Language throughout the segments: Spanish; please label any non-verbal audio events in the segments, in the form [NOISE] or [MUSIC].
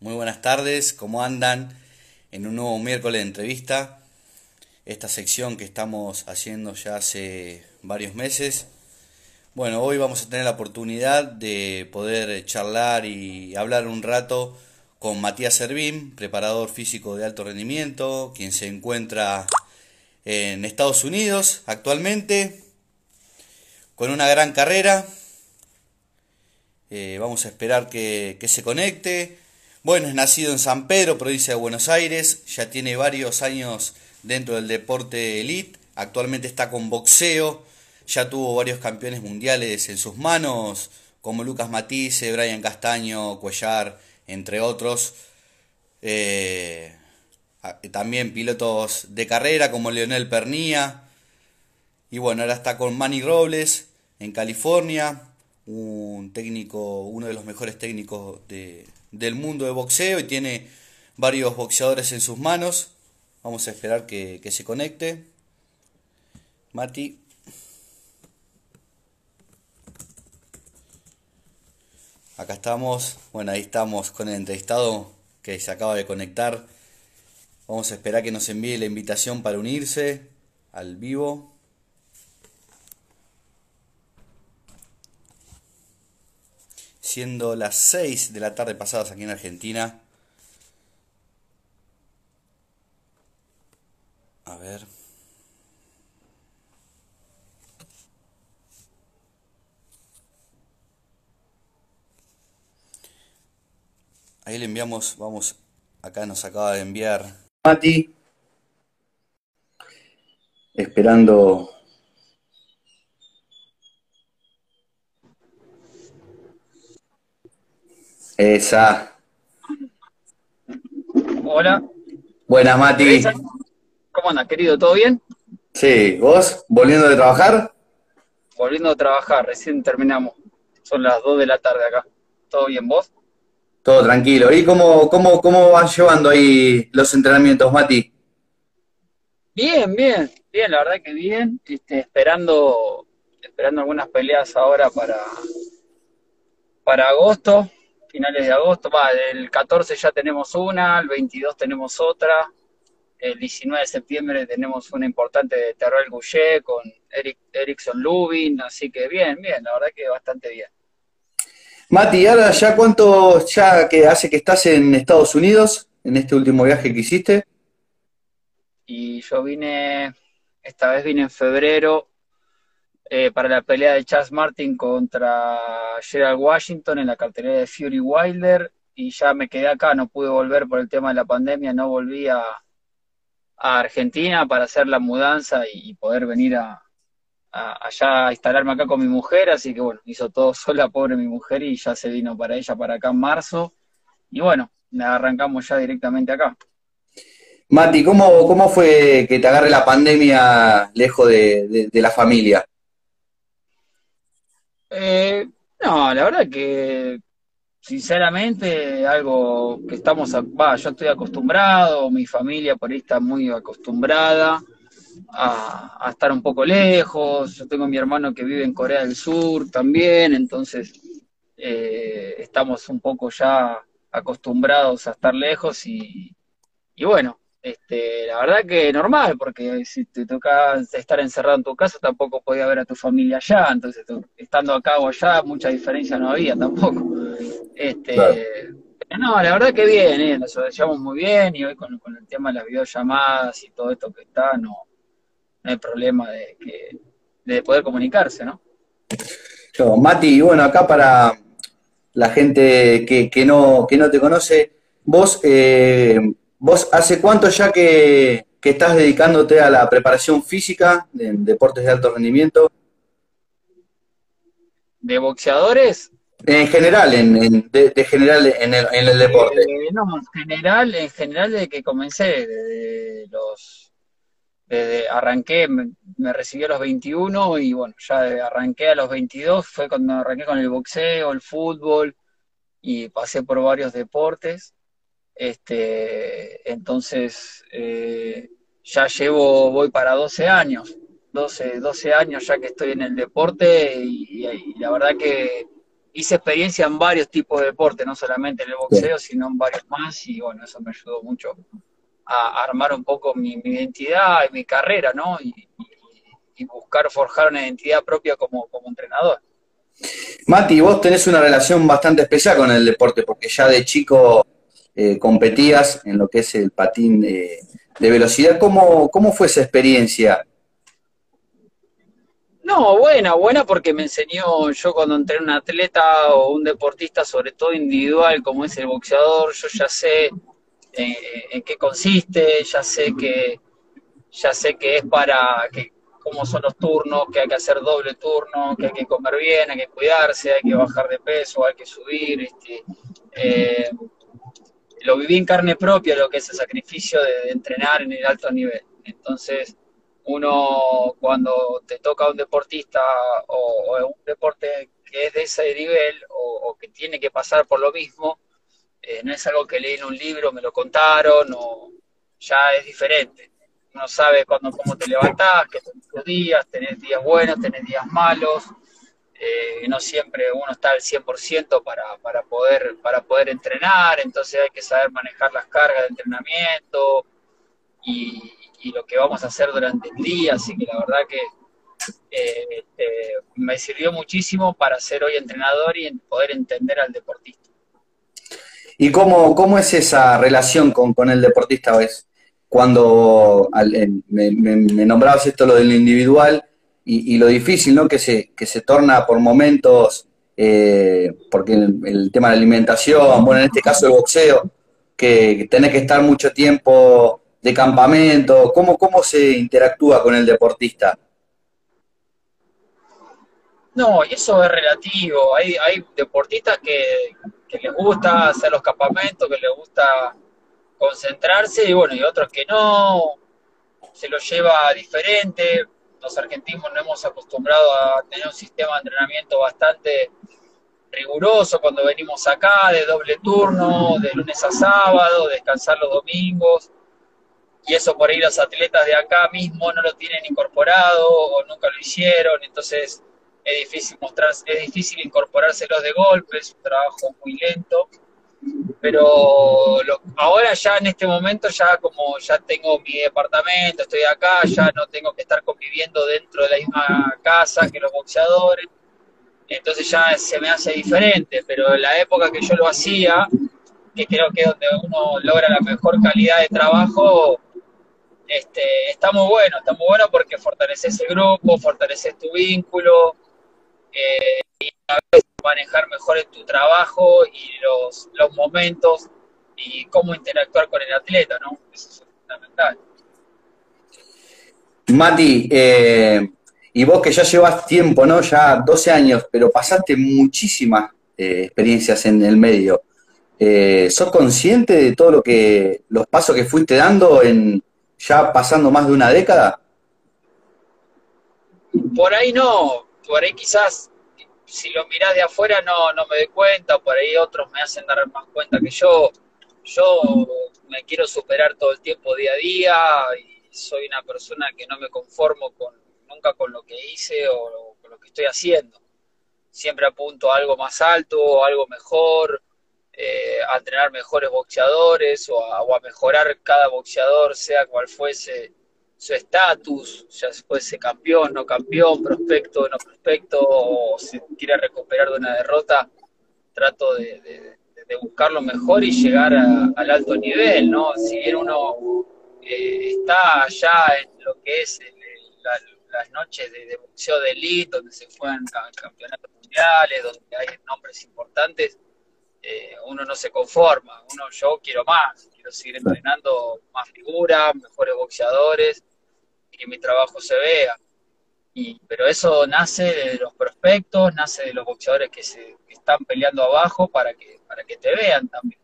Muy buenas tardes, ¿cómo andan? En un nuevo miércoles de entrevista, esta sección que estamos haciendo ya hace varios meses. Bueno, hoy vamos a tener la oportunidad de poder charlar y hablar un rato con Matías Servín, preparador físico de alto rendimiento, quien se encuentra en Estados Unidos actualmente, con una gran carrera. Eh, vamos a esperar que, que se conecte. Bueno, es nacido en San Pedro, provincia de Buenos Aires, ya tiene varios años dentro del deporte elite, actualmente está con boxeo, ya tuvo varios campeones mundiales en sus manos, como Lucas Matisse, Brian Castaño, Cuellar, entre otros. Eh, también pilotos de carrera como Leonel Pernía. Y bueno, ahora está con Manny Robles en California, un técnico, uno de los mejores técnicos de, del mundo de boxeo y tiene varios boxeadores en sus manos. Vamos a esperar que, se conecte. Mati. Acá estamos. Bueno, ahí estamos con el entrevistado que se acaba de conectar. Vamos a esperar que nos envíe la invitación para unirse al vivo. Siendo las 6 de la tarde pasadas aquí en Argentina. A ver. Ahí le enviamos, vamos, acá nos acaba de enviar Mati. Esperando Esa. Hola. Buenas, Mati. ¿Cómo andas, querido? ¿Todo bien? Sí, ¿vos? ¿Volviendo de trabajar? Volviendo a trabajar, recién terminamos. Son las 2 de la tarde acá. ¿Todo bien, vos? Todo tranquilo. ¿Y cómo, cómo, cómo vas llevando ahí los entrenamientos, Mati? Bien, bien, bien, la verdad que bien. Este, esperando, esperando algunas peleas ahora para, para agosto finales de agosto, va, el 14 ya tenemos una, el 22 tenemos otra, el 19 de septiembre tenemos una importante de Terrell Gouget con Eric, Erickson Lubin, así que bien, bien, la verdad que bastante bien. Mati, ahora ya cuánto ya que hace que estás en Estados Unidos, en este último viaje que hiciste? Y yo vine, esta vez vine en febrero, eh, para la pelea de Chas Martin contra Gerald Washington en la cartelera de Fury Wilder y ya me quedé acá, no pude volver por el tema de la pandemia, no volví a, Argentina para hacer la mudanza y, poder venir a, allá a instalarme acá con mi mujer, así que bueno, hizo todo [LAUGHS] sola, pobre mi mujer, y ya se vino para ella para acá en marzo, y bueno, arrancamos ya directamente acá. Mati, ¿cómo, cómo fue que te agarre la pandemia lejos de la familia? Eh, no, la verdad que sinceramente algo que estamos, va, yo estoy acostumbrado, mi familia por ahí está muy acostumbrada a, estar un poco lejos, yo tengo mi hermano que vive en Corea del Sur también, entonces eh, estamos un poco ya acostumbrados a estar lejos y, y bueno, este, la verdad que normal, porque si te toca estar encerrado en tu casa, tampoco podía ver a tu familia allá, entonces estando acá o allá, mucha diferencia no había tampoco. Este, pero no, la verdad que bien, ¿eh? nos llevamos muy bien y hoy con, el tema de las videollamadas y todo esto que está, no, hay problema de, que, de poder comunicarse, ¿no? Yo, Mati, bueno, acá para la gente que, que, no, que no te conoce, vos... Eh, ¿Vos hace cuánto ya que, estás dedicándote a la preparación física en deportes de alto rendimiento? ¿De boxeadores? En general, en, de, general en el, en el deporte. Eh, no, en general, en general desde que comencé, desde los desde arranqué, me, me, recibí a los 21 y bueno, ya arranqué a los 22, fue cuando arranqué con el boxeo, el fútbol y pasé por varios deportes. Este, entonces, eh, ya llevo, voy para 12 años, 12, 12 años ya que estoy en el deporte y, la verdad que hice experiencia en varios tipos de deporte, no solamente en el boxeo, sino en varios más, y bueno, eso me ayudó mucho a armar un poco mi, identidad y mi carrera, ¿no? Y, buscar forjar una identidad propia como, como entrenador. Mati, vos tenés una relación bastante especial con el deporte, porque ya de chico eh, competías en lo que es el patín de velocidad. ¿Cómo, ¿Cómo fue esa experiencia? No, buena, buena porque me enseñó yo cuando entré un atleta o un deportista, sobre todo individual, como es el boxeador, yo ya sé eh, en qué consiste, ya sé que ya sé que es para que cómo son los turnos, que hay que hacer doble turno, que hay que comer bien, hay que cuidarse, hay que bajar de peso, hay que subir, este, eh, lo viví en carne propia lo que es el sacrificio de entrenar en el alto nivel. Entonces, uno cuando te toca un deportista o, un deporte que es de ese nivel o, que tiene que pasar por lo mismo, eh, no es algo que leí en un libro, me lo contaron, o ya es diferente. Uno sabe cuando, cómo te levantás, que tenés días, tenés días buenos, tenés días malos, eh, no siempre uno está al 100% para, para, poder, para poder entrenar, entonces hay que saber manejar las cargas de entrenamiento y, lo que vamos a hacer durante el día, así que la verdad que eh, eh, me sirvió muchísimo para ser hoy entrenador y poder entender al deportista. ¿Y cómo, cómo es esa relación con, con el deportista? ¿ves? Cuando me, nombrabas esto lo del individual y, lo difícil ¿no? que, se, que se torna por momentos, eh, porque el, el, tema de alimentación, bueno, en este caso el boxeo, que tenés que estar mucho tiempo de campamento? ¿Cómo, ¿Cómo se interactúa con el deportista? No, eso es relativo. Hay, hay deportistas que, les gusta hacer los campamentos, que les gusta concentrarse, y bueno, y otros que no, se lo lleva diferente. Los argentinos no hemos acostumbrado a tener un sistema de entrenamiento bastante riguroso cuando venimos acá, de doble turno, de lunes a sábado, descansar los domingos. Y eso por ahí los atletas de acá mismo no lo tienen incorporado o nunca lo hicieron, entonces es difícil mostrar, es difícil incorporárselos de golpe, es un trabajo muy lento, pero ahora ya en este momento ya como ya tengo mi departamento, estoy acá, ya no tengo que estar conviviendo dentro de la misma casa que los boxeadores, entonces ya se me hace diferente, pero en la época que yo lo hacía, que creo que es donde uno logra la mejor calidad de trabajo, este, está muy bueno, está muy bueno porque fortaleces el grupo, fortaleces tu vínculo eh, y a veces manejar mejor en tu trabajo y los, los momentos y cómo interactuar con el atleta, ¿no? Eso es fundamental. Mati, eh, y vos que ya llevas tiempo, ¿no? Ya 12 años, pero pasaste muchísimas eh, experiencias en el medio. ¿Sos consciente de todo lo que, los pasos que fuiste dando en, ya pasando más de una década? Por ahí no, por ahí quizás si lo mirás de afuera no, no me doy cuenta, por ahí otros me hacen dar más cuenta que yo. Yo me quiero superar todo el tiempo día a día y soy una persona que no me conformo con nunca con lo que hice o con lo que estoy haciendo. Siempre apunto a algo más alto, algo mejor, eh, a entrenar mejores boxeadores o a, mejorar cada boxeador, sea cual fuese su estatus, ya fuese campeón, no campeón, prospecto, no prospecto, o si quiere recuperar de una derrota, trato de, buscar lo mejor y llegar al alto nivel, ¿no? Si bien uno eh, está allá en lo que es las noches de, boxeo de elite, donde se juegan campeonatos mundiales, donde hay nombres importantes, eh, uno no se conforma, uno yo quiero más, quiero seguir entrenando más figuras, mejores boxeadores, que mi trabajo se vea. Y, pero eso nace de los prospectos, nace de los boxeadores que se están peleando abajo para que, para que te vean también.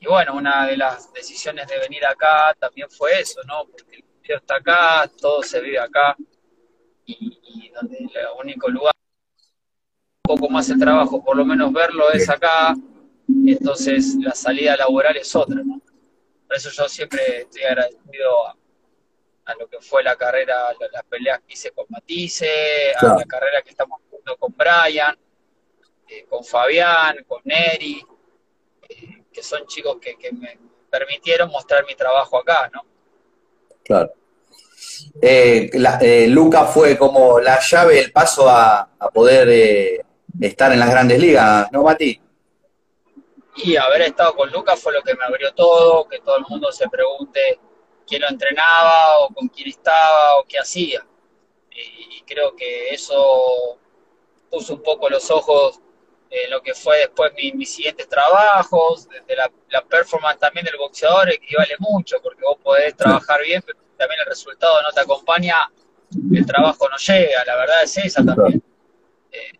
Y bueno, una de las decisiones de venir acá también fue eso, ¿no? Porque el boxeo está acá, todo se vive acá, y, y donde el único lugar un poco más el trabajo, por lo menos verlo es acá, entonces la salida laboral es otra, ¿no? Por eso yo siempre estoy agradecido a, lo que fue la carrera, las peleas que hice con Matisse, a la carrera que estamos haciendo con Brian, eh, con Fabián, con Neri, eh, que son chicos que, me permitieron mostrar mi trabajo acá, ¿no? Claro. Eh, Luca fue como la llave, el paso a, poder estar en las grandes ligas, ¿no, Mati? Y haber estado con Luca fue lo que me abrió todo, que todo el mundo se pregunte quién lo entrenaba o con quién estaba o qué hacía. Y, creo que eso puso un poco los ojos en lo que fue después mis siguientes trabajos, de la, performance también del boxeador, que vale mucho, porque vos podés trabajar bien, pero también el resultado no te acompaña, el trabajo no llega, la verdad es esa también. Eh,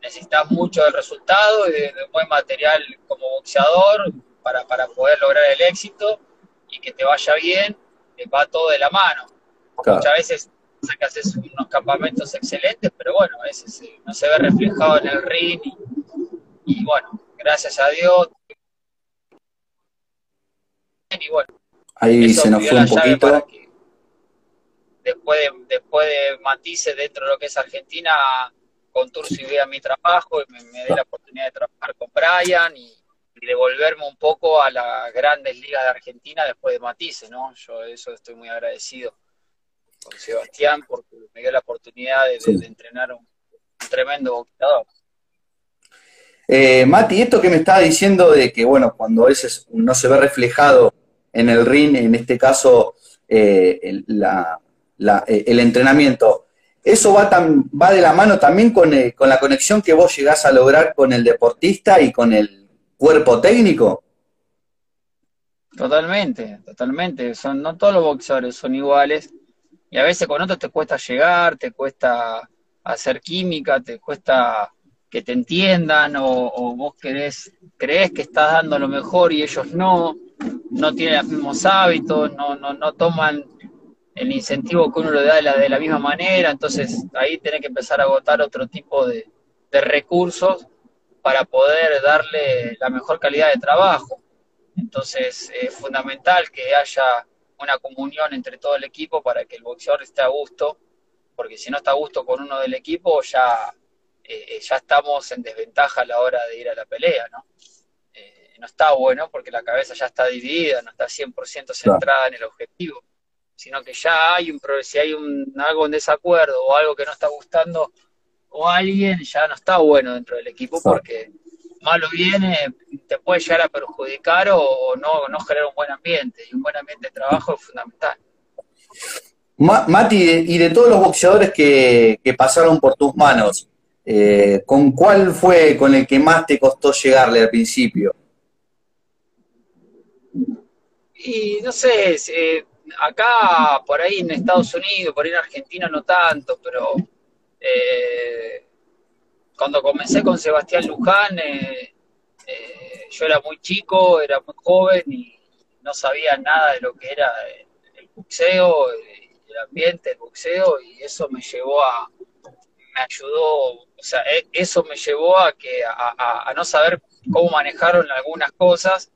necesitas mucho del resultado y de, buen material como boxeador para, para poder lograr el éxito y que te vaya bien va todo de la mano. Muchas veces haces unos campamentos excelentes, pero bueno, a veces eh, no se ve reflejado en el ring y, bueno, gracias a Dios. Y bueno, ahí se nos fue un poquito. después de, después de matices dentro de lo que es Argentina, con Turci vea mi trabajo y me, me dé la oportunidad de trabajar con Brian y, y devolverme un poco a las grandes ligas de Argentina después de Matisse, ¿no? Yo eso estoy muy agradecido con Sebastián porque me dio la oportunidad de, entrenar un, tremendo boxeador. Eh, Mati, esto que me estaba diciendo de que, bueno, cuando a veces no se ve reflejado en el ring, en este caso, eh, el, eh, el, entrenamiento, ¿eso va, va de la mano también con, eh, con la conexión que vos llegás a lograr con el deportista y con el cuerpo técnico? Totalmente, totalmente. Son, no todos los boxeadores son iguales. Y a veces con otros te cuesta llegar, te cuesta hacer química, te cuesta que te entiendan, o, vos querés, crees que estás dando lo mejor y ellos no, no tienen los mismos hábitos, no, no, no toman el incentivo que uno le da de la, de la misma manera, entonces ahí tenés que empezar a agotar otro tipo de, de recursos para poder darle la mejor calidad de trabajo. Entonces es fundamental que haya una comunión entre todo el equipo para que el boxeador esté a gusto, porque si no está a gusto con uno del equipo ya, eh, ya estamos en desventaja a la hora de ir a la pelea, ¿no? Eh, no está bueno porque la cabeza ya está dividida, no está 100% centrada en el objetivo, sino que ya hay un si hay un, algo en desacuerdo o algo que no está gustando, o alguien ya no está bueno dentro del equipo porque malo viene, te puede llegar a perjudicar o, no, no generar un buen ambiente. Y un buen ambiente de trabajo es fundamental. Mati, y de todos los boxeadores que, pasaron por tus manos, eh, ¿con cuál fue con el que más te costó llegarle al principio? Y no sé, eh, acá por ahí en Estados Unidos, por ahí en Argentina no tanto, pero eh, cuando comencé con Sebastián Luján, eh, eh, yo era muy chico, era muy joven y no sabía nada de lo que era el, boxeo, el, ambiente del boxeo, y eso me llevó a, me ayudó, o sea, e, eso me llevó a que a, no saber cómo manejaron algunas cosas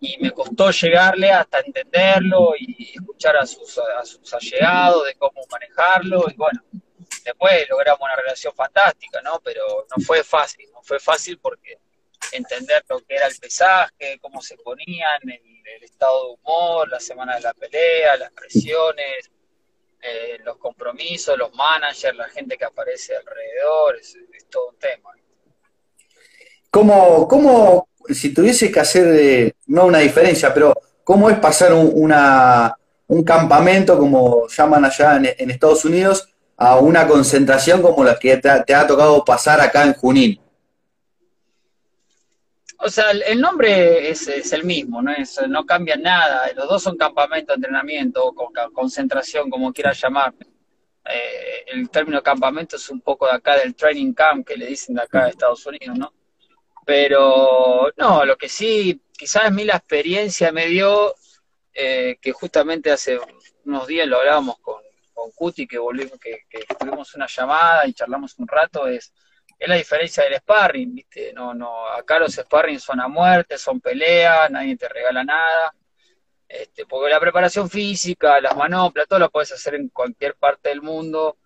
y me costó llegarle hasta entenderlo y escuchar a sus, a sus allegados de cómo manejarlo y bueno, después logramos una relación fantástica, ¿no? Pero no fue fácil, no fue fácil porque entender lo que era el pesaje, cómo se ponían, el, estado de humor, la semana de la pelea, las presiones, eh, los compromisos, los managers, la gente que aparece alrededor, es, todo un tema. ¿Cómo, si tuviese que hacer, no una diferencia, pero cómo es pasar un, un campamento, como llaman allá en Estados Unidos, a una concentración como la que te, ha tocado pasar acá en Junín? O sea, el nombre es, el mismo, ¿no? Es, no cambia nada. Los dos son campamento, entrenamiento, o concentración, como quieras llamar. Eh, el término campamento es un poco de acá del training camp que le dicen de acá de Estados Unidos, ¿no? Pero no, lo que sí, quizás a mí la experiencia me dio, eh, que justamente hace unos días lo hablábamos con, con Cuti, que, volvimos, que, tuvimos una llamada y charlamos un rato, es, es la diferencia del sparring, ¿viste? No, no, acá los sparring son a muerte, son peleas, nadie te regala nada. Este, porque la preparación física, las manoplas, todo lo puedes hacer en cualquier parte del mundo.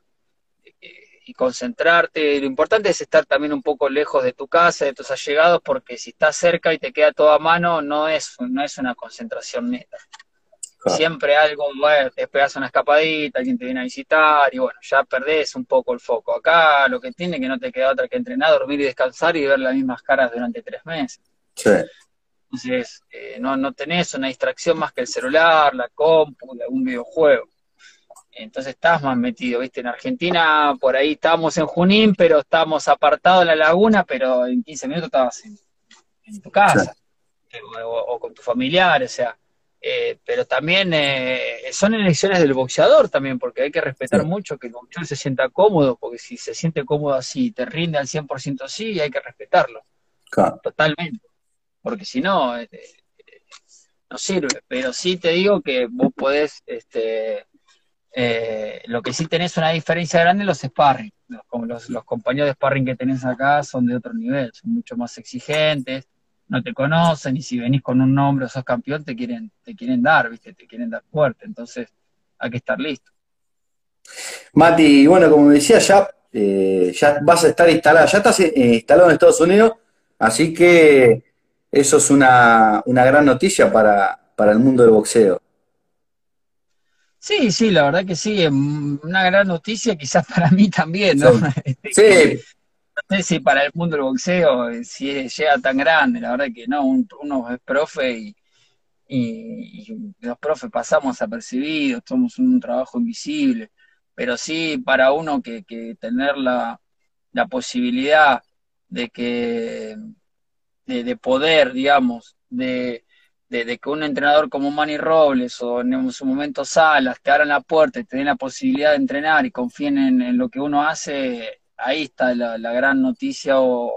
y concentrarte. Lo importante es estar también un poco lejos de tu casa, de tus allegados, porque si estás cerca y te queda todo a mano, no es, no es una concentración neta. Siempre algo, bueno, te pegas una escapadita, alguien te viene a visitar y bueno, ya perdés un poco el foco. Acá lo que tiene que no te queda otra que entrenar, dormir y descansar y ver las mismas caras durante tres meses. Sí. Entonces, eh, no, no tenés una distracción más que el celular, la compu, algún videojuego. Entonces estás más metido, ¿viste? En Argentina, por ahí estábamos en Junín, pero estábamos apartados de la laguna, pero en 15 minutos estabas en, tu casa, o, con tu familiar, o sea. Eh, pero también eh, son elecciones del boxeador también, porque hay que respetar mucho que el boxeador se sienta cómodo, porque si se siente cómodo así, te rinde al 100% sí, hay que respetarlo. Totalmente. Porque si no, eh, no sirve. Pero sí te digo que vos podés este, eh, lo que sí tenés una diferencia grande los sparring. Los, los, compañeros de sparring que tenés acá son de otro nivel, son mucho más exigentes, no te conocen y si venís con un nombre o sos campeón te quieren, te quieren dar, ¿viste? Te quieren dar fuerte. Entonces hay que estar listo. Mati, bueno, como decía, ya, eh, ya vas a estar instalado, ya estás eh, instalado en Estados Unidos, así que eso es una, una gran noticia para, para el mundo del boxeo. Sí, sí, la verdad que sí, una gran noticia, quizás para mí también, ¿no? Sí. [LAUGHS] No sé si para el mundo del boxeo, eh, si llega tan grande, la verdad que no, uno es profe y, los profes pasamos apercibidos, somos un trabajo invisible, pero sí para uno que, tener la, posibilidad de que, de poder, digamos, de, de, que un entrenador como Manny Robles o en su momento Salas te abran la puerta y te den la posibilidad de entrenar y confíen en, lo que uno hace, ahí está la, gran noticia o,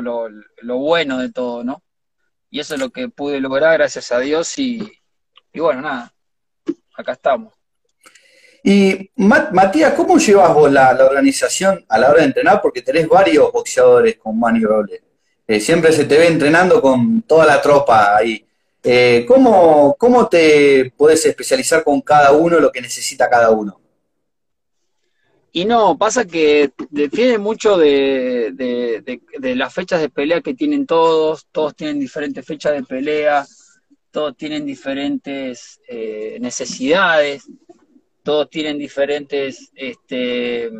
lo, bueno de todo, ¿no? Y eso es lo que pude lograr, gracias a Dios, y, bueno, nada, acá estamos. Y Matías, ¿cómo llevas vos la, organización a la hora de entrenar? Porque tenés varios boxeadores con Manny Robles. Eh, siempre se te ve entrenando con toda la tropa ahí. Eh, ¿cómo, te puedes especializar con cada uno lo que necesita cada uno? Y no, pasa que depende mucho de, las fechas de pelea que tienen todos, todos tienen diferentes fechas de pelea, todos tienen diferentes eh, necesidades, todos tienen diferentes este,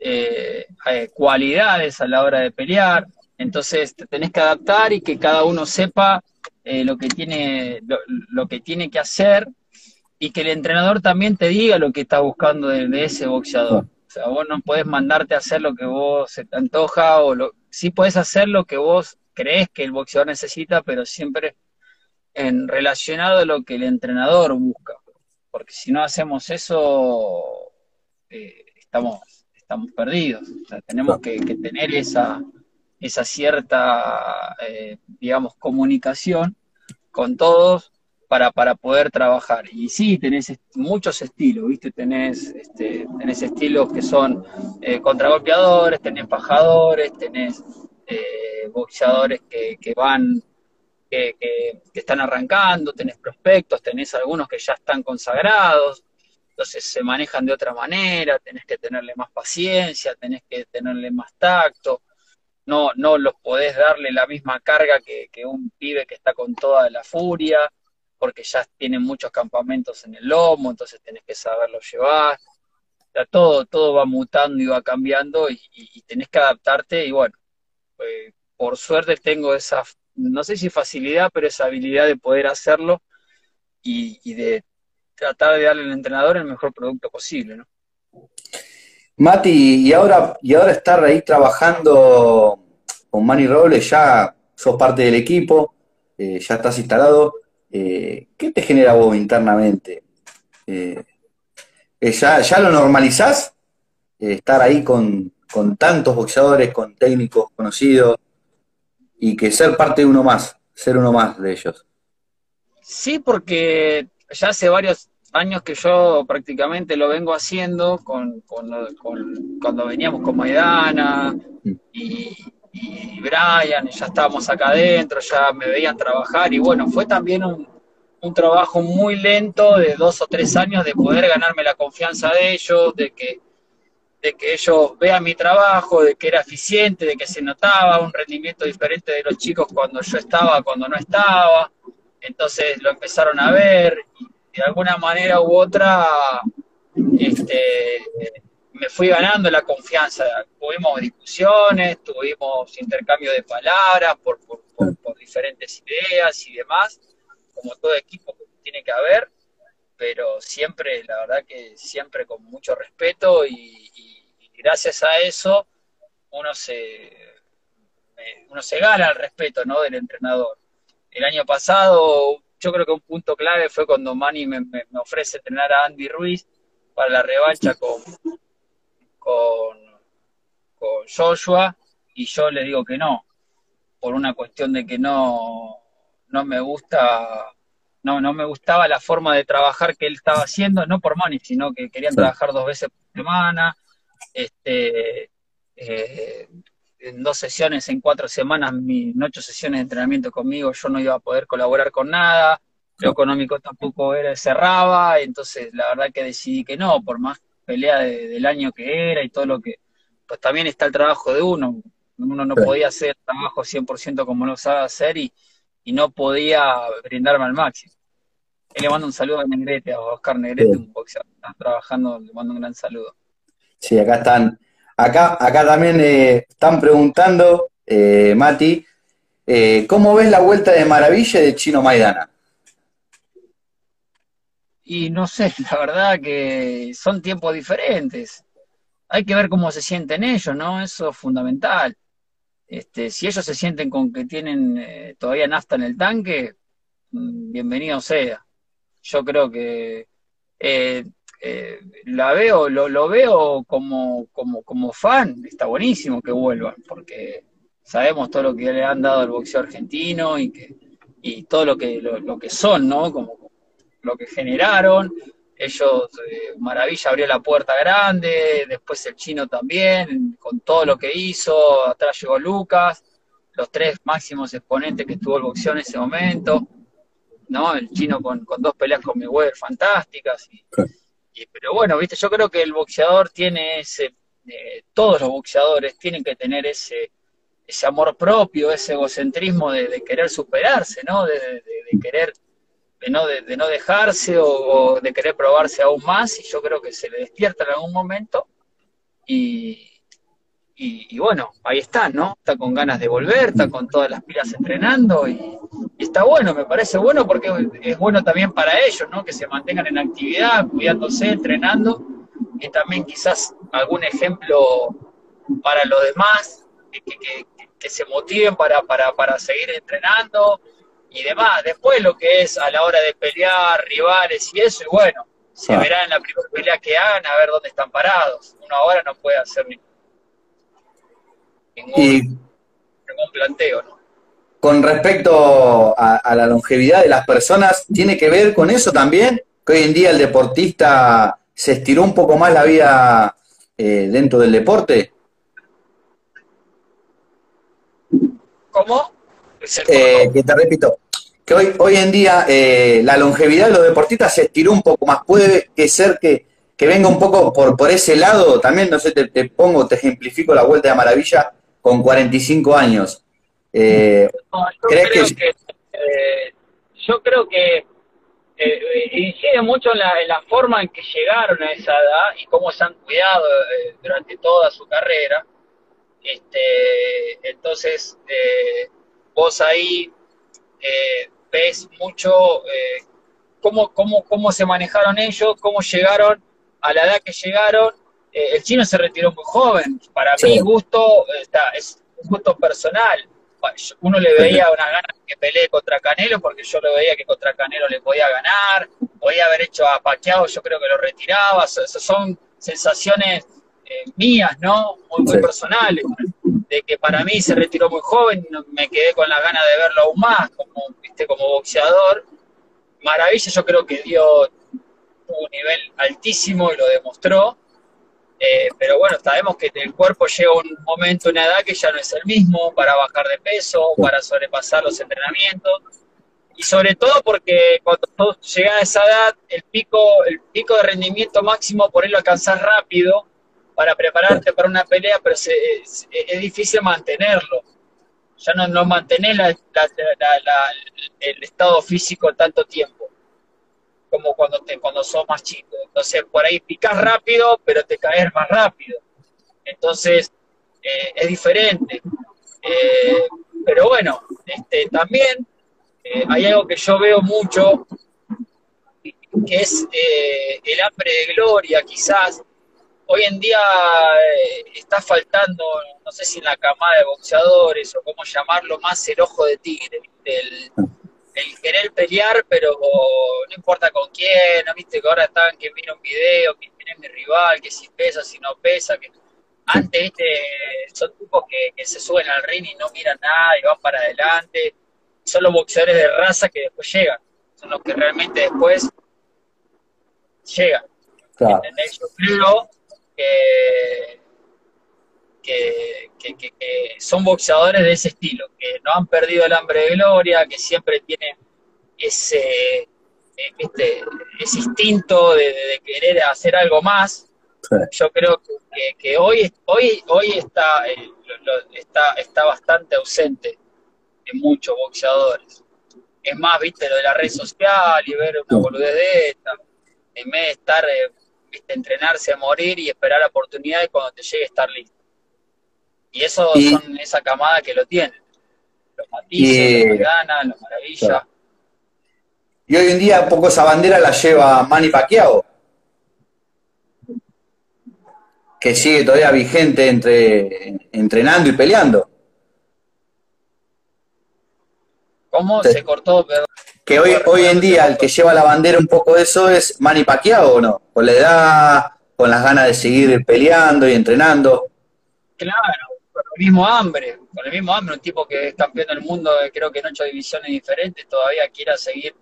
eh, cualidades a la hora de pelear, entonces te tenés que adaptar y que cada uno sepa eh, lo, que tiene, lo, que tiene que hacer y que el entrenador también te diga lo que está buscando de, ese boxeador. O sea, vos no podés mandarte a hacer lo que vos se te antoja, o lo, sí podés hacer lo que vos crees que el boxeador necesita, pero siempre en relacionado a lo que el entrenador busca. Porque si no hacemos eso, eh, estamos, estamos perdidos. O sea, tenemos que tener esa, esa cierta, eh, digamos, comunicación con todos para, para poder trabajar. Y sí, tenés muchos estilos, ¿viste? Tenés, este, tenés estilos que son eh, contragolpeadores, tenés pajadores, tenés eh, boxeadores que, que van, que, están arrancando, tenés prospectos, tenés algunos que ya están consagrados, entonces se manejan de otra manera, tenés que tenerle más paciencia, tenés que tenerle más tacto no, no los podés darle la misma carga que, un pibe que está con toda la furia, porque ya tienen muchos campamentos en el lomo, entonces tenés que saberlo llevar. todo, todo va mutando y va cambiando y, tenés que adaptarte y bueno, pues, por suerte tengo esa, no sé si facilidad, pero esa habilidad de poder hacerlo y, y de tratar de darle al entrenador el mejor producto posible, ¿no? Mati, y ahora, y ahora estar ahí trabajando con Manny Robles, ya sos parte del equipo, eh, ya estás instalado. Eh, ¿Qué te genera vos internamente? Eh, ya, ¿Ya lo normalizás? estar ahí con, con tantos boxeadores, con técnicos conocidos, y que ser parte de uno más, ser uno más de ellos. Sí, porque ya hace varios años que yo prácticamente lo vengo haciendo con, cuando veníamos con Maidana y, Brian, ya estábamos acá adentro, ya me veían trabajar y bueno, fue también un, trabajo muy lento de dos o tres años de poder ganarme la confianza de ellos, de que de que ellos vean mi trabajo, de que era eficiente, de que se notaba un rendimiento diferente de los chicos cuando yo estaba, cuando no estaba. Entonces lo empezaron a ver y de alguna manera u otra este, me fui ganando la confianza. Tuvimos discusiones, tuvimos intercambio de palabras por, por, diferentes ideas y demás, como todo equipo tiene que haber, pero siempre, la verdad que siempre con mucho respeto y, gracias a eso uno se, uno se gana el respeto ¿no? del entrenador. El año pasado, yo creo que un punto clave fue cuando Manny me, me ofrece entrenar a Andy Ruiz para la revancha con, con, con Joshua y yo le digo que no, por una cuestión de que no, no me gusta, no, no me gustaba la forma de trabajar que él estaba haciendo, no por money, sino que querían trabajar dos veces por semana, este, eh, en dos sesiones, en cuatro semanas, en ocho sesiones de entrenamiento conmigo, yo no iba a poder colaborar con nada, lo económico tampoco era, cerraba, entonces la verdad que decidí que no, por más pelea del año que era y todo lo que, pues también está el trabajo de uno, uno no podía hacer el trabajo 100% como lo sabe hacer y, no podía brindarme al máximo. Y le mando un saludo a Negrete, a Oscar Negrete, un boxeador que está trabajando, le mando un gran saludo. Sí, acá están, acá, acá también eh, están preguntando, eh, Mati, eh, ¿cómo ves la vuelta de maravilla de Chino Maidana? Y no sé, [LAUGHS] la verdad que son tiempos diferentes. Hay que ver cómo se sienten ellos, ¿no? Eso es fundamental. Este, si ellos se sienten con que tienen eh, todavía nafta en el tanque, mm, bienvenido sea. Yo creo que eh, eh, la veo, lo, lo veo como, como, como fan, está buenísimo que vuelvan, porque sabemos todo lo que le han dado al boxeo argentino y que y todo lo que lo, lo que son, ¿no? Como, lo que generaron. Ellos, eh, Maravilla abrió la puerta grande, después el chino también, con todo lo que hizo, atrás llegó Lucas, los tres máximos exponentes que tuvo el boxeo en ese momento, ¿no? El chino con, dos peleas con Mayweather fantásticas. Y, pero bueno, viste, yo creo que el boxeador tiene ese, eh, todos los boxeadores tienen que tener ese, ese amor propio, ese egocentrismo de, querer superarse, ¿no? de, de querer de no, de, no dejarse o, de querer probarse aún más y yo creo que se le despierta en algún momento y, y, bueno, ahí está, ¿no? Está con ganas de volver, está con todas las pilas entrenando y, está bueno, me parece bueno porque es bueno también para ellos, ¿no? Que se mantengan en actividad, cuidándose, entrenando y también quizás algún ejemplo para los demás, que, que, se motiven para, para, para seguir entrenando y demás. Después lo que es a la hora de pelear, rivales y eso, y bueno, se ah. verá en la primera pelea que hagan a ver dónde están parados. Uno ahora no puede hacer ningún, planteo, ¿no? Con respecto a, la longevidad de las personas, ¿tiene que ver con eso también? Que hoy en día el deportista se estiró un poco más la vida eh, dentro del deporte. ¿Cómo? Eh, que te repito, que hoy, hoy en día eh, la longevidad de los deportistas se estiró un poco más. Puede que ser que, venga un poco por, por ese lado. También, no sé, te, pongo, te ejemplifico la vuelta de maravilla con 45 años. Eh, yo, creo que, yo creo que incide mucho en la, en la, forma en que llegaron a esa edad y cómo se han cuidado durante toda su carrera. Este, entonces, vos ahí eh, ves mucho eh, cómo, cómo, cómo se manejaron ellos, cómo llegaron a la edad que llegaron. Eh, el chino se retiró muy joven, para mí gusto, está, es un gusto personal. Uno le veía una ganas que pelee contra Canelo porque yo le veía que contra Canelo le podía ganar, podía haber hecho a Paquiao, yo creo que lo retiraba, esas son sensaciones mías, ¿no? Muy, muy personales de que para mí se retiró muy joven, me quedé con la gana de verlo aún más, como, ¿viste? como boxeador. Maravilla, yo creo que dio un nivel altísimo y lo demostró. Eh, pero bueno, sabemos que el cuerpo llega un momento, una edad que ya no es el mismo para bajar de peso, para sobrepasar los entrenamientos. Y sobre todo porque cuando llegas a esa edad, el pico, el pico de rendimiento máximo por él lo alcanzás rápido para prepararte para una pelea, pero es, difícil mantenerlo. Ya no, no mantenés el estado físico tanto tiempo como cuando, te, cuando sos más chico. Entonces, por ahí picas rápido, pero te caes más rápido. Entonces, eh, es diferente. Eh, pero bueno, este, también eh, hay algo que yo veo mucho, que es el hambre de gloria, quizás. Hoy en día está faltando, no sé si en la camada de boxeadores o cómo llamarlo, más el ojo de tigre, del, el querer pelear, pero no importa con quién, ¿no viste que ahora están que mira un video, que tiene mi rival, que si pesa, si no pesa, que antes, viste, son tipos que, se suben al ring y no miran nada y van para adelante, son los boxeadores de raza que después llegan, son los que realmente después llegan. Claro. Yo creo que que, son boxeadores de ese estilo, que no han perdido el hambre de gloria, que siempre tienen ese, este, ese instinto de, querer hacer algo más. Yo creo que, hoy, hoy, hoy está, eh, está, está bastante ausente en muchos boxeadores. Es más, viste, lo de la red social y ver una boludez de esta, en vez de estar, eh, viste, entrenarse a morir y esperar la oportunidad y cuando te llegue estar listo. Y eso son esa camada que lo tiene. Los matices, los ganas, los maravillas. Y hoy en día un poco esa bandera la lleva Manny Pacquiao. Que sigue todavía vigente entre entrenando y peleando. ¿Cómo? Se cortó, pero... Que hoy, hoy en día el que lleva la bandera un poco de eso es Manny Pacquiao, ¿o no? Con la edad, con las ganas de seguir peleando y entrenando. Claro, con el mismo hambre, con el mismo hambre, un tipo que es campeón del mundo, creo que en ocho divisiones diferentes, todavía quiera seguir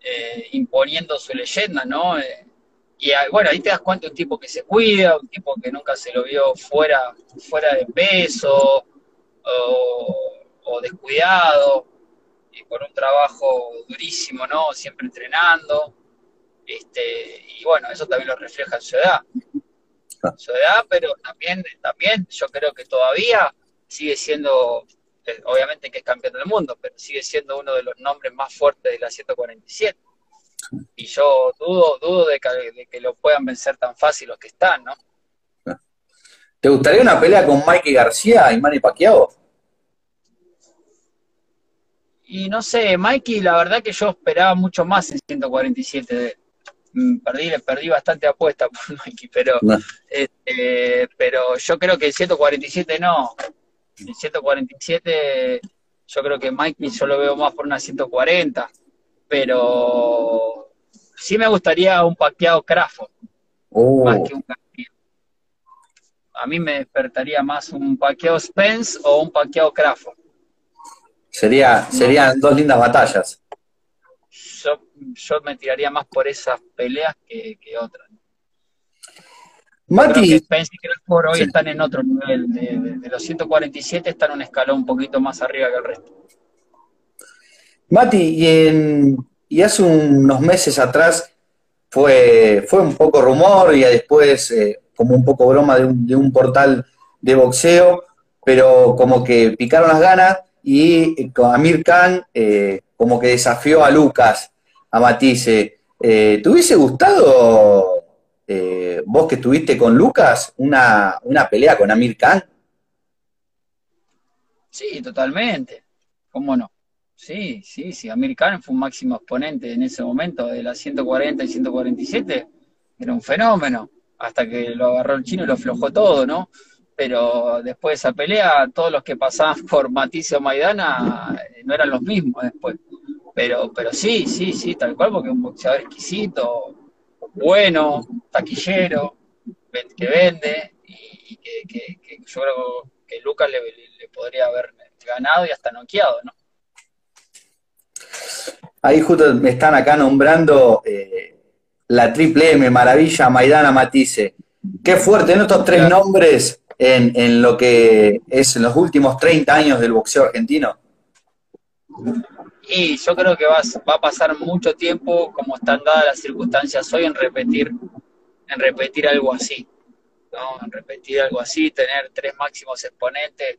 eh, imponiendo su leyenda, ¿no? Eh, y ah, bueno, ahí te das cuenta de un tipo que se cuida, un tipo que nunca se lo vio fuera, fuera de peso o, descuidado, y con un trabajo durísimo, ¿no? Siempre entrenando. Este, y bueno, eso también lo refleja en su edad su edad, pero también, también yo creo que todavía sigue siendo, eh, obviamente que es campeón del mundo, pero sigue siendo uno de los nombres más fuertes de la 147. Y yo dudo, dudo de que, lo puedan vencer tan fácil los que están, ¿no? ¿Te gustaría una pelea con Mikey García y Manny Pacquiao? Y no sé, Mikey, la verdad que yo esperaba mucho más en 147 de él. Mm, perdí, perdí bastante apuesta [LAUGHS] por Mikey, pero, este, pero yo creo que el 147 no. El 147 yo creo que Mikey yo lo veo más por una 140, pero sí me gustaría un paqueado Crawford, oh. más que un A mí me despertaría más un paqueado Spence o un paqueado Crawford. Sería, serían dos lindas batallas yo, me tiraría más por esas peleas que, otras. Mati. Spence y Crawford hoy están en otro nivel. De, los 147 están un escalón un poquito más arriba que el resto. Mati, y, y hace unos meses atrás fue, fue un poco rumor y después eh, como un poco broma de un, de un, portal de boxeo, pero como que picaron las ganas y eh, Amir Khan eh, como que desafió a Lucas, a Matisse. Eh, ¿Te hubiese gustado, eh, vos que estuviste con Lucas, una, pelea con Amir Khan? Sí, totalmente. ¿Cómo no? Sí, sí, sí. Amir Khan fue un máximo exponente en ese momento de las 140 y 147. Era un fenómeno. Hasta que lo agarró el chino y lo aflojó todo, ¿no? Pero después de esa pelea, todos los que pasaban por Matisse o Maidana eh, no eran los mismos después. Pero, pero sí, sí, sí, tal cual, porque es un boxeador exquisito, bueno, taquillero, que vende, y, que, yo creo que Lucas le, podría haber ganado y hasta noqueado, ¿no? Ahí justo me están acá nombrando eh, la triple M, Maravilla, Maidana, Matisse. Qué fuerte, ¿no? Estos tres nombres en, en, lo que es en los últimos 30 años del boxeo argentino. Y yo creo que va, va a pasar mucho tiempo, como están dadas las circunstancias hoy, en repetir, en repetir algo así. ¿no? Repetir algo así, tener tres máximos exponentes,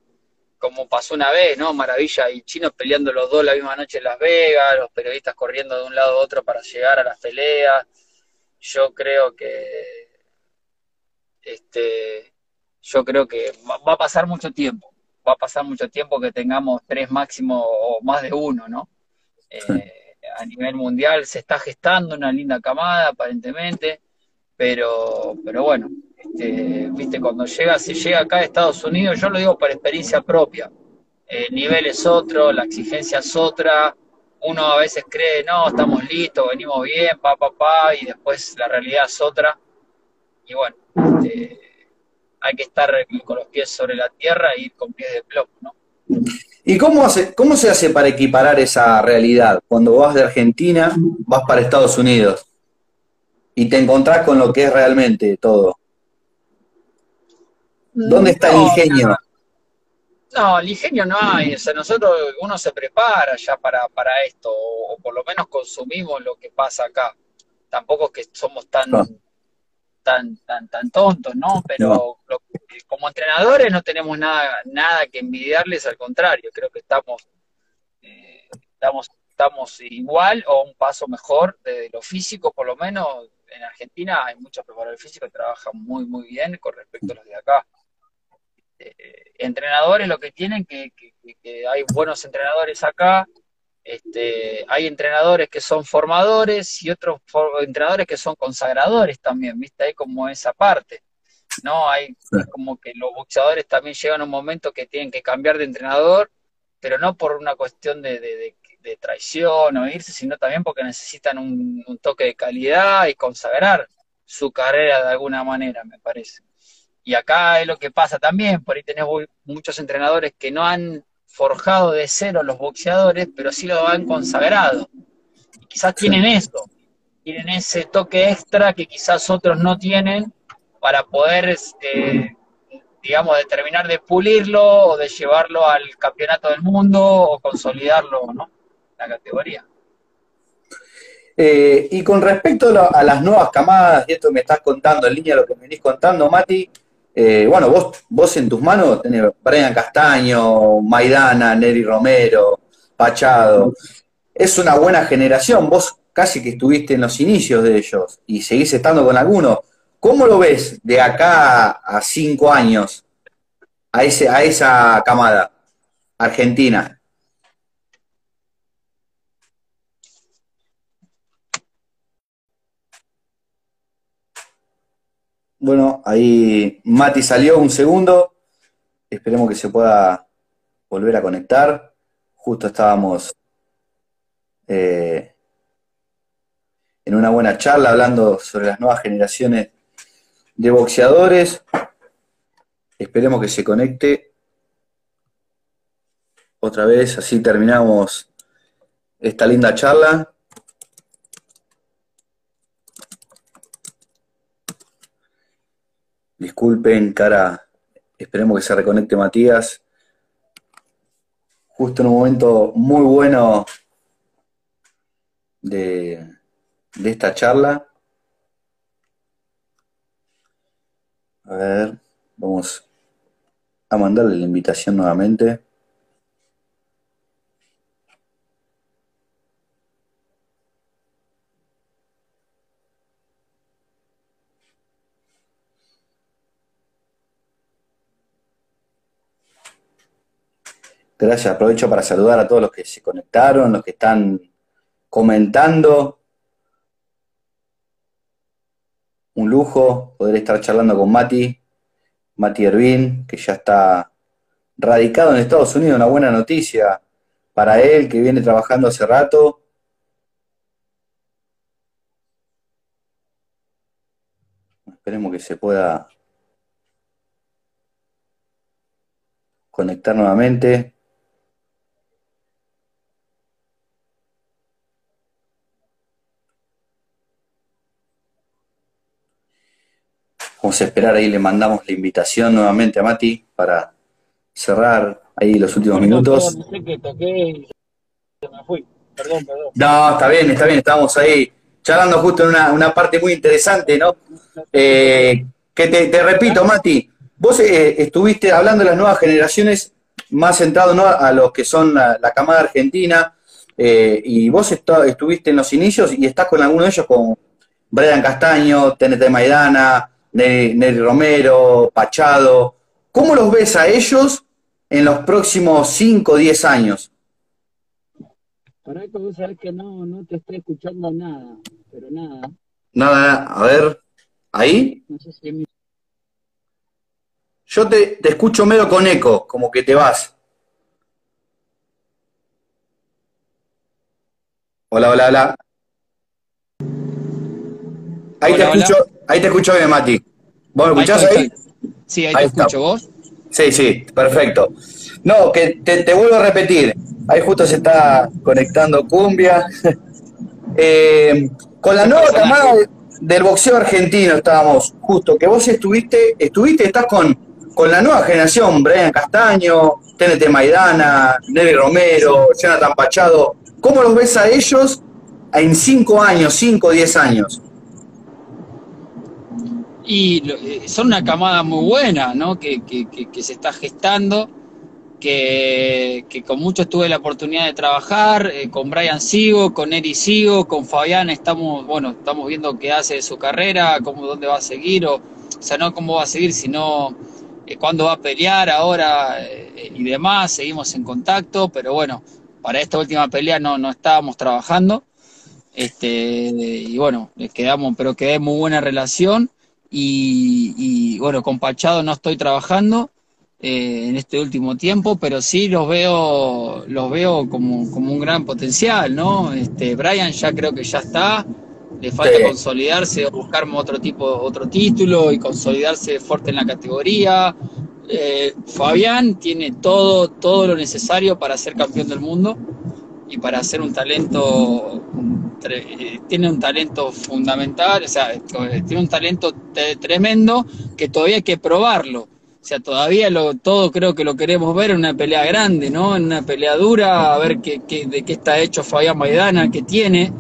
como pasó una vez, ¿no? Maravilla y Chino peleando los dos la misma noche en Las Vegas, los periodistas corriendo de un lado a otro para llegar a las peleas. Yo creo que este yo creo que va a pasar mucho tiempo, va a pasar mucho tiempo que tengamos tres máximos o más de uno, ¿no? Eh, a nivel mundial se está gestando una linda camada aparentemente, pero, pero bueno, este, viste, cuando llega, se llega acá a Estados Unidos, yo lo digo por experiencia propia, el nivel es otro, la exigencia es otra, uno a veces cree, no, estamos listos, venimos bien, pa, pa, pa, y después la realidad es otra, y bueno, este, hay que estar con los pies sobre la tierra y ir con pies de plomo, ¿no? ¿Y cómo, hace, cómo se hace para equiparar esa realidad? Cuando vas de Argentina, vas para Estados Unidos y te encontrás con lo que es realmente todo. ¿Dónde está el ingenio? No, el ingenio no hay. O sea, nosotros, uno se prepara ya para, para esto, o, por lo menos consumimos lo que pasa acá. Tampoco es que somos tan, tan, tan, tan tontos, ¿no? Pero como entrenadores no tenemos nada, nada que envidiarles, al contrario, creo que estamos, eh, estamos, estamos igual o un paso mejor de lo físico, por lo menos en Argentina hay muchos preparadores físicos que trabajan muy, muy bien con respecto a los de acá. Eh, entrenadores lo que tienen que, que, hay buenos entrenadores acá, este, hay entrenadores que son formadores y otros entrenadores que son consagradores también, ¿viste? Hay como esa parte, ¿no? Hay como que los boxeadores también llegan a un momento que tienen que cambiar de entrenador, pero no por una cuestión de, de, traición o irse, sino también porque necesitan un, un toque de calidad y consagrar su carrera de alguna manera, me parece. Y acá es lo que pasa también, por ahí tenés muchos entrenadores que no han forjado de cero los boxeadores, pero sí lo han consagrado. Y quizás tienen eso, tienen ese toque extra que quizás otros no tienen para poder, este, digamos, determinar de pulirlo o de llevarlo al campeonato del mundo o consolidarlo, ¿no? La categoría. Eh, y con respecto a las nuevas camadas, y esto me estás contando en línea lo que me venís contando, Mati, eh, bueno, vos, vos en tus manos tenés Brian Castaño, Maidana, Neri Romero, Pachado. Es una buena generación, vos casi que estuviste en los inicios de ellos y seguís estando con algunos. ¿Cómo lo ves de acá a cinco años a, ese, a esa camada argentina? Bueno, ahí Mati salió un segundo. Esperemos que se pueda volver a conectar. Justo estábamos eh, en una buena charla hablando sobre las nuevas generaciones de boxeadores. Esperemos que se conecte otra vez, así terminamos esta linda charla. Disculpen, cara, esperemos que se reconecte Matías. Justo en un momento muy bueno de, de esta charla. A ver, vamos a mandarle la invitación nuevamente. Gracias, aprovecho para saludar a todos los que se conectaron, los que están comentando. Un lujo poder estar charlando con Mati, Mati Ervin, que ya está radicado en Estados Unidos, una buena noticia para él, que viene trabajando hace rato. Esperemos que se pueda conectar nuevamente. Vamos a esperar ahí, le mandamos la invitación nuevamente a Mati para cerrar ahí los últimos minutos. No sé qué toqué me fui. Perdón, perdón. No, está bien, está bien, estamos ahí charlando justo en una, parte muy interesante, ¿no? Eh, que te, repito, Mati, vos eh, estuviste hablando de las nuevas generaciones, más centrado ¿no? a los que son la, camada argentina, eh, y vos estuviste en los inicios y estás con alguno de ellos, con Brian Castaño, TNT Maidana, Neri Romero, Pachado. ¿Cómo los ves a ellos en los próximos 5 o 10 años? Para que vos sabés que no, no te estoy escuchando nada, pero nada. Nada, a ver, ¿ahí? No sé si Yo te, te escucho medio con eco, como que te vas. Hola, hola, hola. Ahí te escucho, ahí te escucho bien, Mati. ¿Vos me escuchás ahí? Sí, ahí, te escucho, ¿vos? Sí, sí, perfecto. No, que te, vuelvo a repetir. Ahí justo se está conectando Cumbia. [LAUGHS] Eh, con la nueva camada del boxeo argentino estábamos, justo, que vos estuviste, estuviste, estás con, con la nueva generación, Brian Castaño, TNT Maidana, Nelly Romero, Jonathan Pachado. ¿Cómo los ves a ellos en cinco años, cinco o diez años? Y eh, son una camada muy buena, ¿no? Que, se está gestando, que, con muchos tuve la oportunidad de trabajar, eh, con Brian sigo, con Eri sigo, con Fabián estamos, bueno, estamos viendo qué hace de su carrera, cómo, dónde va a seguir, o, o sea, no cómo va a seguir, sino eh, cuándo va a pelear ahora y demás, seguimos en contacto, pero bueno, para esta última pelea no, no estábamos trabajando, este, y bueno, quedamos, pero quedé muy buena relación y, bueno, con Pachado no estoy trabajando eh, en este último tiempo, pero sí los veo, los veo como, un gran potencial, ¿no? Este, Brian ya creo que ya está, le falta consolidarse o buscar otro tipo, otro título y consolidarse fuerte en la categoría. Eh, Fabián tiene todo, todo lo necesario para ser campeón del mundo y para ser un talento tiene un talento fundamental, o sea, tiene un talento tremendo que todavía hay que probarlo. O sea, todavía lo, todo creo que lo queremos ver en una pelea grande, ¿no? En una pelea dura, a ver qué, de qué está hecho Fabián Maidana, que tiene.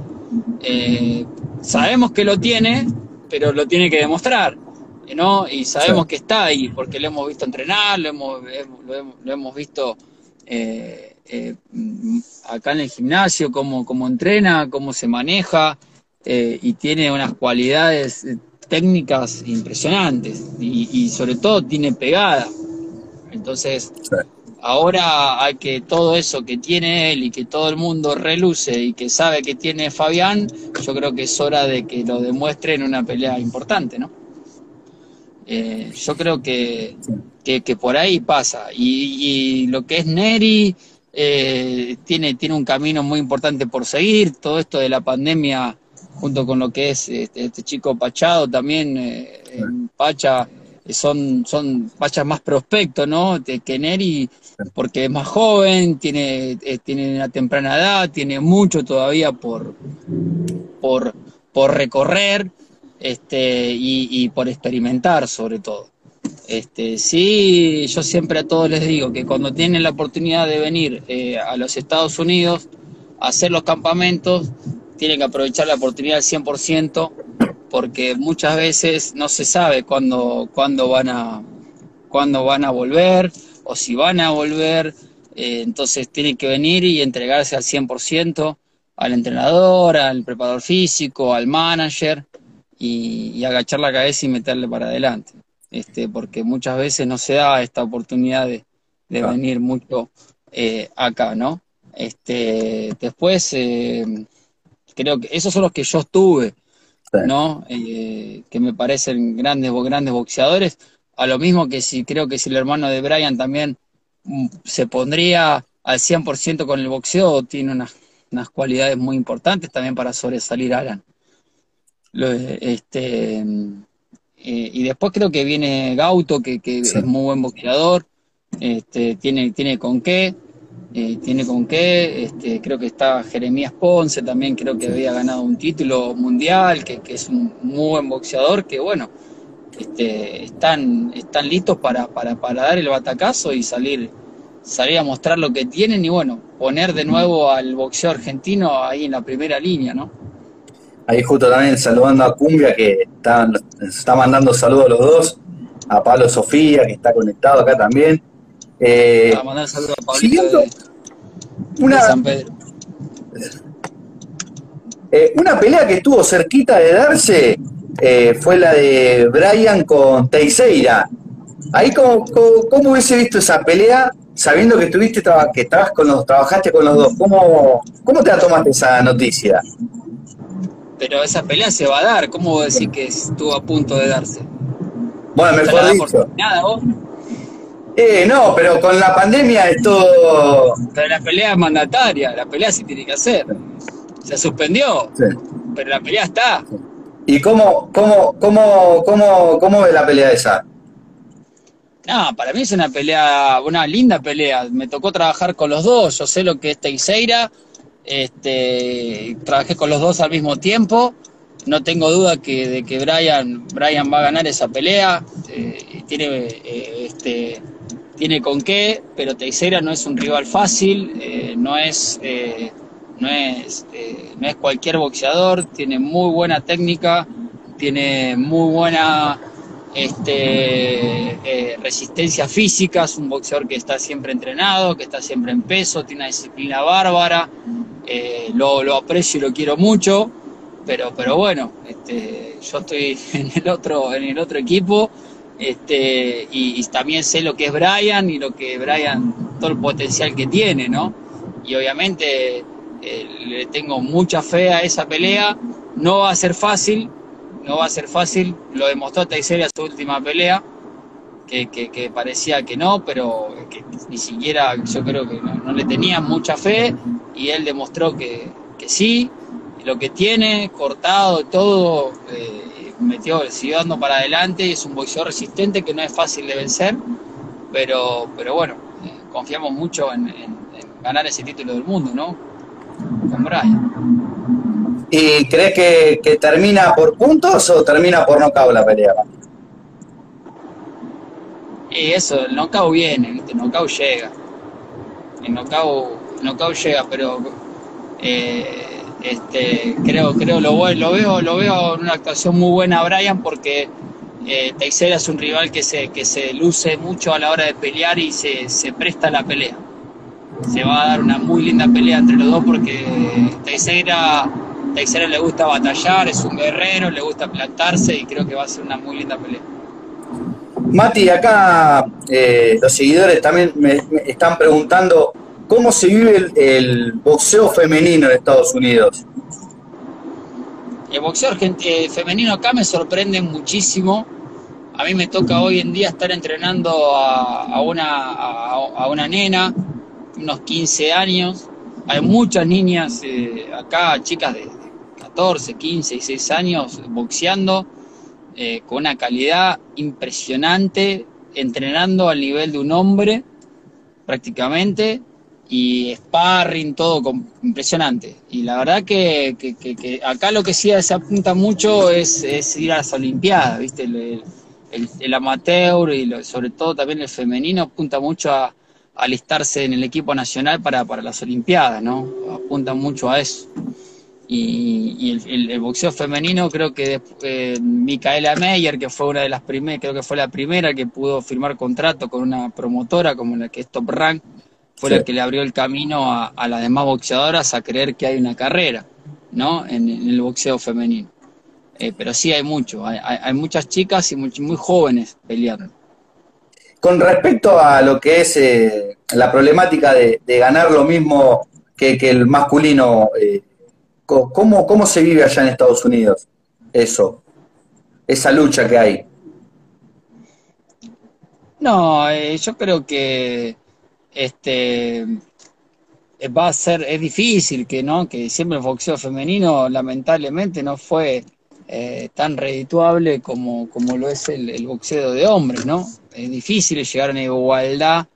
Eh, sabemos que lo tiene, pero lo tiene que demostrar, ¿no? Y sabemos que está ahí, porque lo hemos visto entrenar, lo hemos, lo hemos, visto eh, eh, acá en el gimnasio, cómo, cómo entrena, cómo se maneja eh, y tiene unas cualidades eh, técnicas impresionantes y, sobre todo tiene pegada. Entonces, ahora que todo eso que tiene él y que todo el mundo reluce y que sabe que tiene Fabián, yo creo que es hora de que lo demuestre en una pelea importante, ¿no? yo creo que, que, por ahí pasa. Y, y, lo que es Neri, eh, tiene, tiene un camino muy importante por seguir. Todo esto de la pandemia, junto con lo que es este, este chico Pachado, también eh, en Pacha, son, son Pachas más prospectos, ¿no? que Neri, porque es más joven, tiene, eh, tiene una temprana edad, tiene mucho todavía por, por, por recorrer este, y, y por experimentar, sobre todo. Este, sí, yo siempre a todos les digo que cuando tienen la oportunidad de venir eh, a los Estados Unidos a hacer los campamentos, tienen que aprovechar la oportunidad al 100% porque muchas veces no se sabe cuándo, van, a, cuándo van a volver o si van a volver. Eh, entonces tienen que venir y entregarse al 100% al entrenador, al preparador físico, al manager y agachar la cabeza y meterle para adelante este, porque muchas veces no se da esta oportunidad de, venir mucho eh, acá, ¿no? Este, después, eh, creo que esos son los que yo estuve, ¿no? Eh, que me parecen grandes, grandes boxeadores, a lo mismo que si creo que si el hermano de Brian también mm, se pondría al 100% con el boxeo, tiene unas, unas cualidades muy importantes también para sobresalir Alan. este, eh, y después creo que viene Gauto, que, es muy buen boxeador, este, tiene, tiene con qué, eh, tiene con qué, este, creo que está Jeremías Ponce, también creo que había ganado un título mundial, que, es un muy buen boxeador, que bueno, este, están, están listos para, para, para dar el batacazo y salir, salir a mostrar lo que tienen y bueno, poner de nuevo al boxeo argentino ahí en la primera línea, ¿no? Ahí justo también saludando a Cumbia, que está, está mandando saludos a los dos, a Pablo Sofía, que está conectado acá también. Eh, a mandar saludos a Pablo una, San Pedro. Eh, una pelea que estuvo cerquita de darse eh, fue la de Brian con Teixeira. Ahí, ¿cómo, cómo, hubiese visto esa pelea sabiendo que estuviste que estabas con los, trabajaste con los dos? ¿Cómo, cómo te la tomaste esa noticia? Pero esa pelea se va a dar, ¿cómo decir que estuvo a punto de darse? Bueno, mejor dicho. Nada, vos. Eh, no, pero con la pandemia es todo. Pero la pelea es mandataria, la pelea se tiene que hacer. Se suspendió, pero la pelea está. ¿Y cómo, cómo, cómo, cómo, cómo ve la pelea esa? No, para mí es una pelea, una linda pelea. Me tocó trabajar con los dos. Yo sé lo que es Teixeira. Este, trabajé con los dos al mismo tiempo. No tengo duda que, de que Brian, Brian va a ganar esa pelea. Eh, tiene, eh, este, tiene con qué, pero Teixeira no es un rival fácil. Eh, no es no es, no es cualquier boxeador, tiene muy buena técnica, tiene muy buena este, eh, resistencia física, es un boxeador que está siempre entrenado, que está siempre en peso, tiene una disciplina bárbara, eh, lo, lo, aprecio y lo quiero mucho, pero, pero bueno, este, yo estoy [LAUGHS] en el otro, en el otro equipo este, y, también sé lo que es Brian y lo que Brian, todo el potencial que tiene, ¿no? Y obviamente eh, le tengo mucha fe a esa pelea, no va a ser fácil, no va a ser fácil, lo demostró Teixeira su última pelea, que, parecía que no, pero que ni siquiera yo creo que no, le tenía mucha fe y él demostró que, sí, lo que tiene, cortado, todo, eh, metió, siguió dando para adelante y es un boxeador resistente que no es fácil de vencer, pero, pero bueno, eh, confiamos mucho en, en ganar ese título del mundo, ¿no? Con Brian. ¿Y crees que, termina por puntos o termina por nocaut la pelea? Y eso, el knockout viene, el knockout llega. El knockout, llega, pero eh, este, creo, creo lo, lo veo, lo veo en una actuación muy buena a Brian porque eh, Teixeira es un rival que se, que se luce mucho a la hora de pelear y se, se presta a la pelea. Se va a dar una muy linda pelea entre los dos porque Teixeira Teixeira le gusta batallar, es un guerrero, le gusta plantarse y creo que va a ser una muy linda pelea. Mati, acá eh, los seguidores también me, están preguntando cómo se vive el, boxeo femenino en Estados Unidos. El boxeo eh, femenino acá me sorprende muchísimo. A mí me toca hoy en día estar entrenando a, una, a una nena, unos 15 años. Hay muchas niñas eh, acá, chicas de, 14, 15, 16 años boxeando eh, con una calidad impresionante, entrenando al nivel de un hombre prácticamente y sparring, todo impresionante. Y la verdad que, acá lo que sí se apunta mucho es, ir a las Olimpiadas, ¿viste? El, amateur y sobre todo también el femenino apunta mucho a, alistarse en el equipo nacional para, para las Olimpiadas, ¿no? Apunta mucho a eso. Y, el, boxeo femenino, creo que eh, Micaela Meyer, que fue una de las primeras, creo que fue la primera que pudo firmar contrato con una promotora como la que es Top Rank, fue la que le abrió el camino a, las demás boxeadoras a creer que hay una carrera, ¿no? En, el boxeo femenino. Eh, pero sí hay mucho, hay, muchas chicas y muy, muy, jóvenes peleando. Con respecto a lo que es eh, la problemática de, ganar lo mismo que, el masculino, eh, ¿Cómo, ¿Cómo se vive allá en Estados Unidos eso? Esa lucha que hay. No, eh, yo creo que este va a ser, es difícil que no, que siempre el boxeo femenino lamentablemente no fue eh, tan redituable como, como lo es el, boxeo de hombres, ¿no? Es difícil llegar a una igualdad,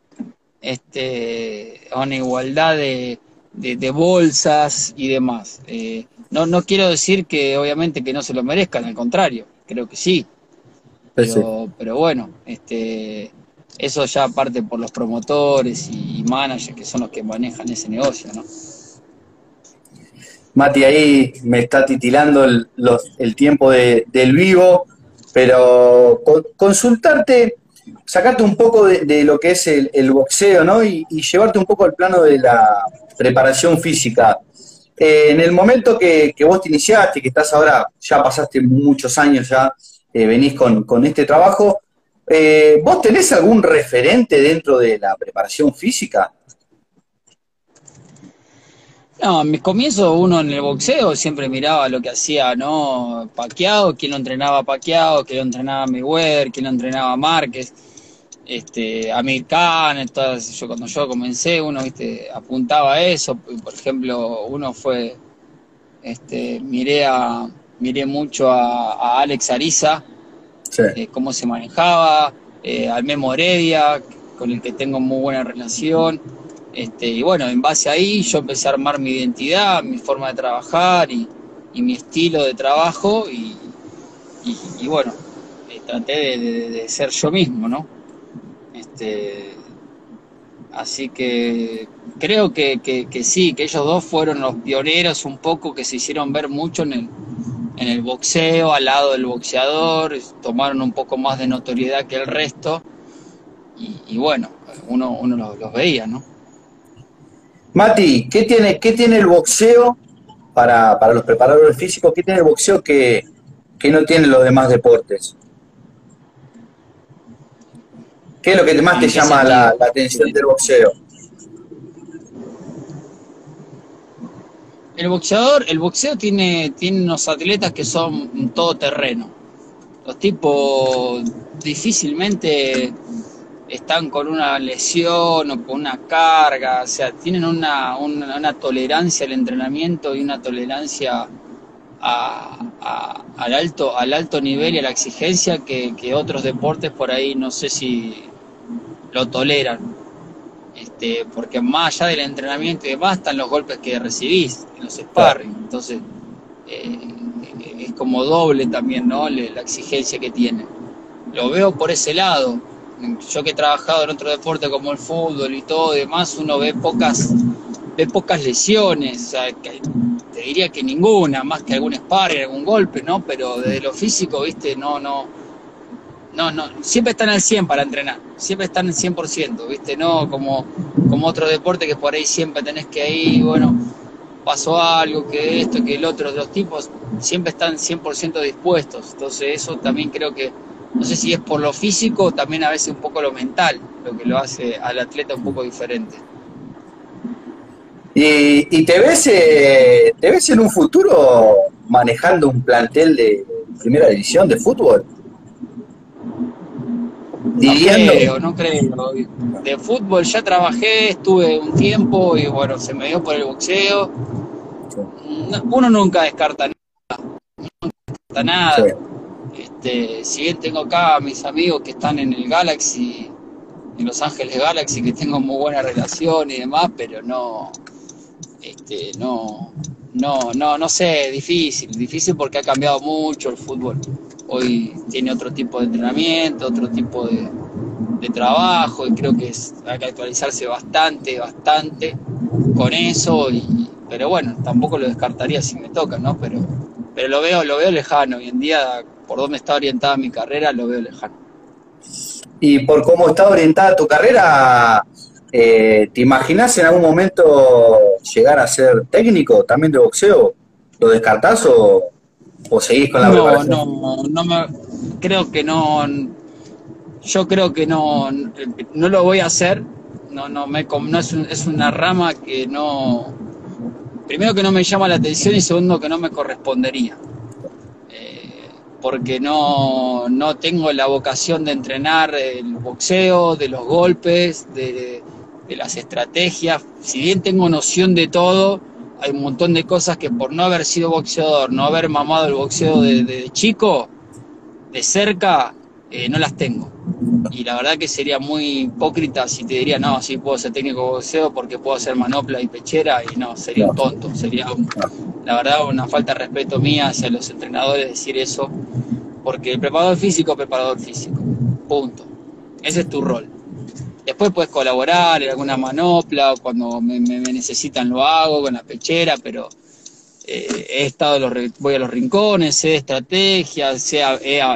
este, a una igualdad de, de, bolsas y demás. Eh, no, no quiero decir que obviamente que no se lo merezcan, al contrario, creo que sí. Pero, pero bueno, este, eso ya parte por los promotores y managers que son los que manejan ese negocio, ¿no? Mati ahí me está titilando el, el tiempo de, del vivo, pero consultarte, sacarte un poco de, lo que es el, boxeo, ¿no? Y, llevarte un poco al plano de la preparación física. Eh, en el momento que, vos te iniciaste, que estás ahora, ya pasaste muchos años, ya eh, venís con, este trabajo, eh, ¿vos tenés algún referente dentro de la preparación física? No, en mis comienzos uno en el boxeo siempre miraba lo que hacía, ¿no? Paqueado, quién lo entrenaba Paqueado, quién lo entrenaba Mayweather, quién lo entrenaba Márquez, este, Amir Khan, entonces yo cuando yo comencé uno, viste, apuntaba a eso, por ejemplo, uno fue, este, miré a, miré mucho a, Alex Ariza, eh, cómo se manejaba, eh, al Memo Heredia, con el que tengo muy buena relación, este, y bueno, en base ahí yo empecé a armar mi identidad, mi forma de trabajar y, mi estilo de trabajo y, bueno, eh, traté de, ser yo mismo, ¿no? Este, así que creo que, sí, que ellos dos fueron los pioneros un poco que se hicieron ver mucho en el, en el boxeo, al lado del boxeador, tomaron un poco más de notoriedad que el resto y, bueno, uno, uno los veía, ¿no? Mati, ¿qué tiene, qué tiene el boxeo para, los preparadores físicos? ¿Qué tiene el boxeo que, no tienen los demás deportes? ¿Qué es lo que más te llama la, atención del boxeo? El boxeador, el boxeo tiene, tiene unos atletas que son todo terreno. Los tipos difícilmente están con una lesión o con una carga, o sea, tienen una, una, tolerancia al entrenamiento y una tolerancia al, alto, al alto nivel y a la exigencia que, otros deportes por ahí no sé si lo toleran. Este, porque más allá del entrenamiento y demás están los golpes que recibís en los sparring. Entonces, eh, es como doble también, ¿no? La exigencia que tienen. Lo veo por ese lado yo que he trabajado en otro deporte como el fútbol y todo demás, uno ve pocas, ve pocas lesiones, te diría que ninguna, más que algún sparring, algún golpe, ¿no? Pero desde lo físico, viste, no, no, no, no, siempre están al 100 para entrenar, siempre están al 100%, viste, no como, como otro deporte que por ahí siempre tenés que ir, bueno, pasó algo, que esto, que el otro, los tipos siempre están 100% dispuestos, entonces eso también creo que no sé si es por lo físico también a veces un poco lo mental, lo que lo hace al atleta un poco diferente. ¿Y, te, ves, eh, te ves en un futuro manejando un plantel de primera división de fútbol? No creo, no creo. De fútbol ya trabajé, estuve un tiempo y bueno, se me dio por el boxeo. Uno nunca descarta nada. Nunca descarta nada. Este, si bien tengo acá a mis amigos que están en el Galaxy, en Los Ángeles Galaxy, que tengo muy buena relación y demás, pero no, este, no, no, no, no sé, difícil, difícil porque ha cambiado mucho el fútbol. Hoy tiene otro tipo de entrenamiento, otro tipo de, trabajo y creo que hay que actualizarse bastante, bastante con eso. Y, pero bueno, tampoco lo descartaría si me toca, ¿no? Pero, pero lo veo, lo veo lejano. Hoy en día por dónde está orientada mi carrera, lo veo lejano. Y por cómo está orientada tu carrera, eh, ¿te imaginas en algún momento llegar a ser técnico también de boxeo? ¿Lo descartás o, seguís con la no, No, no me, creo que no. Yo creo que no, no lo voy a hacer. No, no, me, no es, es una rama que no. Primero que no me llama la atención y segundo que no me correspondería porque no, tengo la vocación de entrenar el boxeo, de los golpes, de, las estrategias. Si bien tengo noción de todo, hay un montón de cosas que por no haber sido boxeador, no haber mamado el boxeo de, chico, de cerca, eh, no las tengo. Y la verdad que sería muy hipócrita si te diría, no, sí puedo ser técnico de boxeo porque puedo hacer manopla y pechera, y no, sería un tonto, sería la verdad una falta de respeto mía hacia los entrenadores decir eso, porque el preparador físico preparador físico, punto. Ese es tu rol. Después puedes colaborar en alguna manopla, cuando me, necesitan lo hago con la pechera, pero eh, he estado, los, voy a los rincones, sé de estrategias, sé,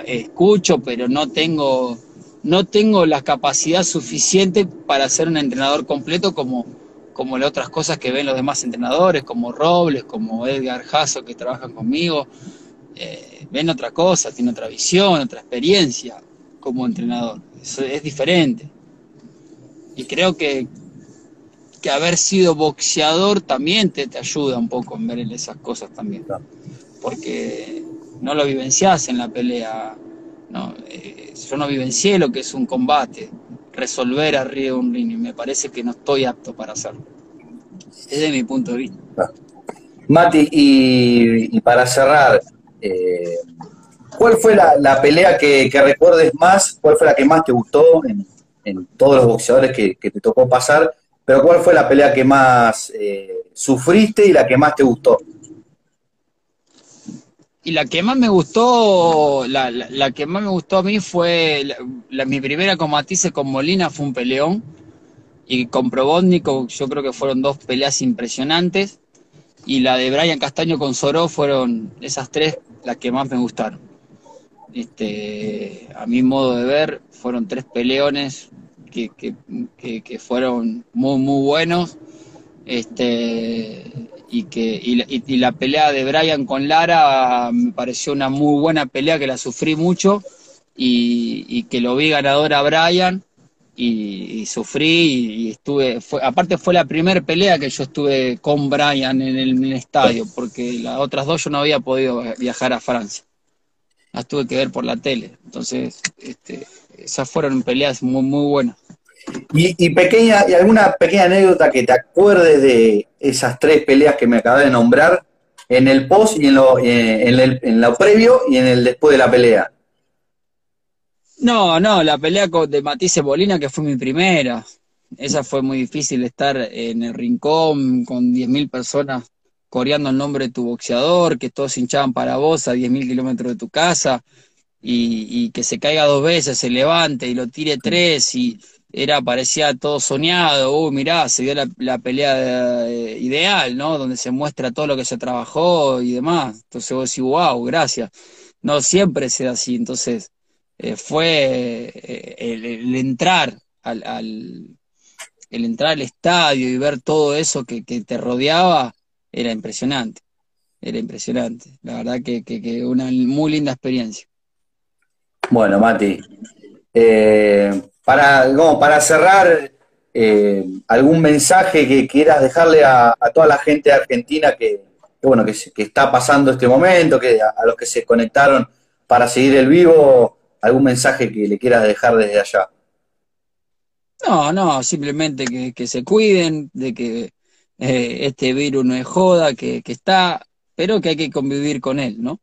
escucho, pero no tengo, no tengo la capacidad suficiente para ser un entrenador completo como, como las otras cosas que ven los demás entrenadores, como Robles, como Edgar Jasso, que trabajan conmigo. Eh, ven otra cosa, tienen otra visión, otra experiencia como entrenador. Es diferente. Y creo que, que haber sido boxeador también te, te ayuda un poco en ver esas cosas también. Porque no lo vivenciás en la pelea. No, eh, yo no vivencié lo que es un combate, resolver arriba de un ring, y me parece que no estoy apto para hacerlo. Desde mi punto de vista. Mati, y, para cerrar, eh, ¿cuál fue la, pelea que, recuerdes más? ¿Cuál fue la que más te gustó en, todos los boxeadores que, te tocó pasar? Pero ¿cuál fue la pelea que más eh, sufriste y la que más te gustó? Y la que más me gustó, la, la, que más me gustó a mí fue mi primera con Matisse con Molina fue un peleón. Y con Probotnik yo creo que fueron dos peleas impresionantes. Y la de Brian Castaño con Soró fueron esas tres las que más me gustaron. Este, a mi modo de ver, fueron tres peleones que, que, fueron muy, muy buenos. Este, y que y la, pelea de Brian con Lara me pareció una muy buena pelea que la sufrí mucho y, que lo vi ganador a Brian y, sufrí y, estuve fue, aparte fue la primera pelea que yo estuve con Brian en el, estadio porque las otras dos yo no había podido viajar a Francia las tuve que ver por la tele entonces este, esas fueron peleas muy muy buenas y, pequeña, y alguna pequeña anécdota que te acuerdes de esas tres peleas que me acabé de nombrar, en el post y en lo, eh, en, el, en lo previo y en el después de la pelea. No, no, la pelea de Matisse Bolina, que fue mi primera. Esa fue muy difícil estar en el rincón con 10.000 personas coreando el nombre de tu boxeador, que todos hinchaban para vos a 10.000 kilómetros de tu casa, y, y, que se caiga dos veces, se levante y lo tire tres, y, era, parecía todo soñado, uy, mirá, se vio la, pelea eh, ideal, ¿no? Donde se muestra todo lo que se trabajó y demás. Entonces vos decís, wow, gracias. No siempre sea así, entonces eh, fue eh, el, entrar al, el entrar al estadio y ver todo eso que, te rodeaba era impresionante, era impresionante. La verdad que, que, una muy linda experiencia. Bueno, Mati, eh, para, como para cerrar, eh, algún mensaje que quieras dejarle a, toda la gente de Argentina que, bueno, que, está pasando este momento, que a, los que se conectaron para seguir el vivo, algún mensaje que le quieras dejar desde allá. No, no, simplemente que, se cuiden, de que eh, este virus no es joda, que, que está, pero que hay que convivir con él, ¿no?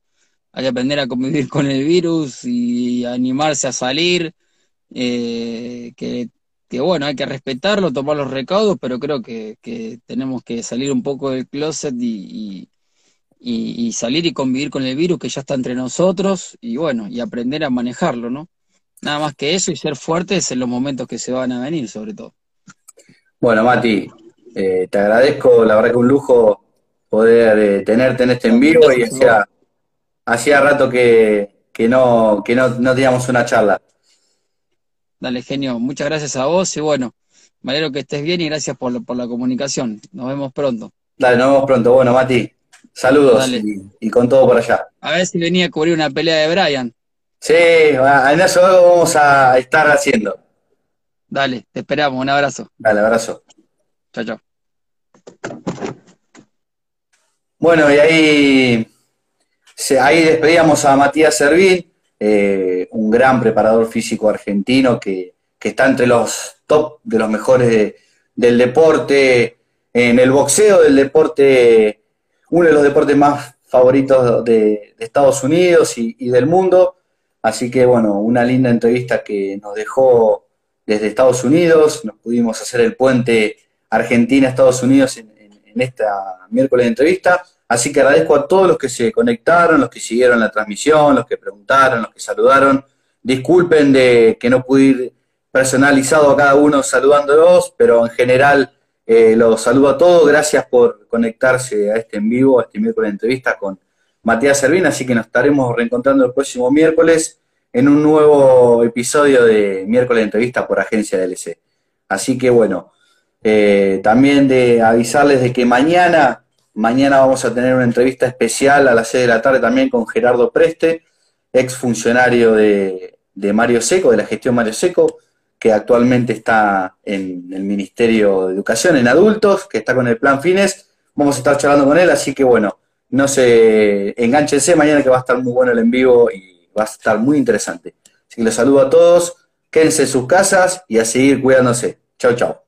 Hay que aprender a convivir con el virus y animarse a salir, eh, que, bueno, hay que respetarlo, tomar los recaudos, pero creo que, tenemos que salir un poco del closet y, y, salir y convivir con el virus que ya está entre nosotros y bueno, y aprender a manejarlo, ¿no? Nada más que eso y ser fuertes en los momentos que se van a venir, sobre todo. Bueno, Mati, eh, te agradezco, la verdad que un lujo poder eh, tenerte en este en vivo y hacía, hacía rato que, que, no, que no, no teníamos una charla. Dale, genio. Muchas gracias a vos y bueno, me alegro que estés bien y gracias por, por la comunicación. Nos vemos pronto. Dale, nos vemos pronto. Bueno, Mati, saludos y, con todo por allá. A ver si venía a cubrir una pelea de Brian. Sí, en eso vamos a estar haciendo. Dale, te esperamos. Un abrazo. Dale, abrazo. Chao, chao. Bueno, y ahí, ahí despedíamos a Matías Servín. Eh, un gran preparador físico argentino que, está entre los top de los mejores del deporte, en el boxeo del deporte, uno de los deportes más favoritos de, Estados Unidos y, del mundo. Así que bueno, una linda entrevista que nos dejó desde Estados Unidos, nos pudimos hacer el puente Argentina-Estados Unidos en, esta miércoles de entrevista. Así que agradezco a todos los que se conectaron, los que siguieron la transmisión, los que preguntaron, los que saludaron. Disculpen de que no pude ir personalizado a cada uno saludándolos, pero en general Eh, los saludo a todos, gracias por conectarse a este en vivo, a este miércoles de entrevista con Matías Servina, así que nos estaremos reencontrando el próximo miércoles en un nuevo episodio de miércoles de entrevista por Agencia DLC. Así que bueno, eh, también de avisarles de que mañana, mañana vamos a tener una entrevista especial a las 6 de la tarde también con Gerardo Preste, ex funcionario de, de Mario Seco, de la gestión Mario Seco, que actualmente está en el Ministerio de Educación en adultos, que está con el plan Fines. Vamos a estar charlando con él, así que bueno, no se enganchense mañana que va a estar muy bueno el en vivo y va a estar muy interesante. Así que los saludo a todos, quédense en sus casas y a seguir cuidándose. Chao, chao.